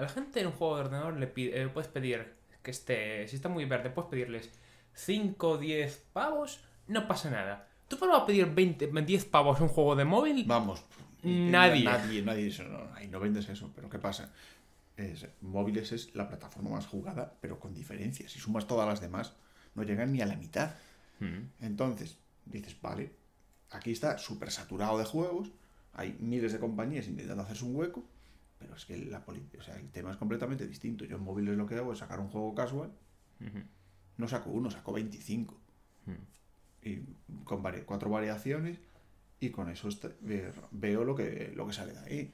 A la gente en un juego de ordenador le pide- eh, puedes pedir que esté, si está muy verde, puedes pedirles 5 o 10 pavos, no pasa nada. ¿Tú vas a pedir 20, 10 pavos en un juego de móvil? Vamos. Nadie. Nadie, nadie. Eso, no, no vendes eso. Pero ¿qué pasa? Es- móviles es la plataforma más jugada, pero con diferencia. Si sumas todas las demás, no llegan ni a la mitad. Mm. Entonces, dices, vale, aquí está súper saturado de juegos, hay miles de compañías intentando hacerse un hueco, pero es que la o sea, el tema es completamente distinto. Yo en móviles lo que hago es sacar un juego casual, no saco uno, saco 25. Y con vari- cuatro variaciones, y con eso ve- veo lo que, lo que sale de ahí.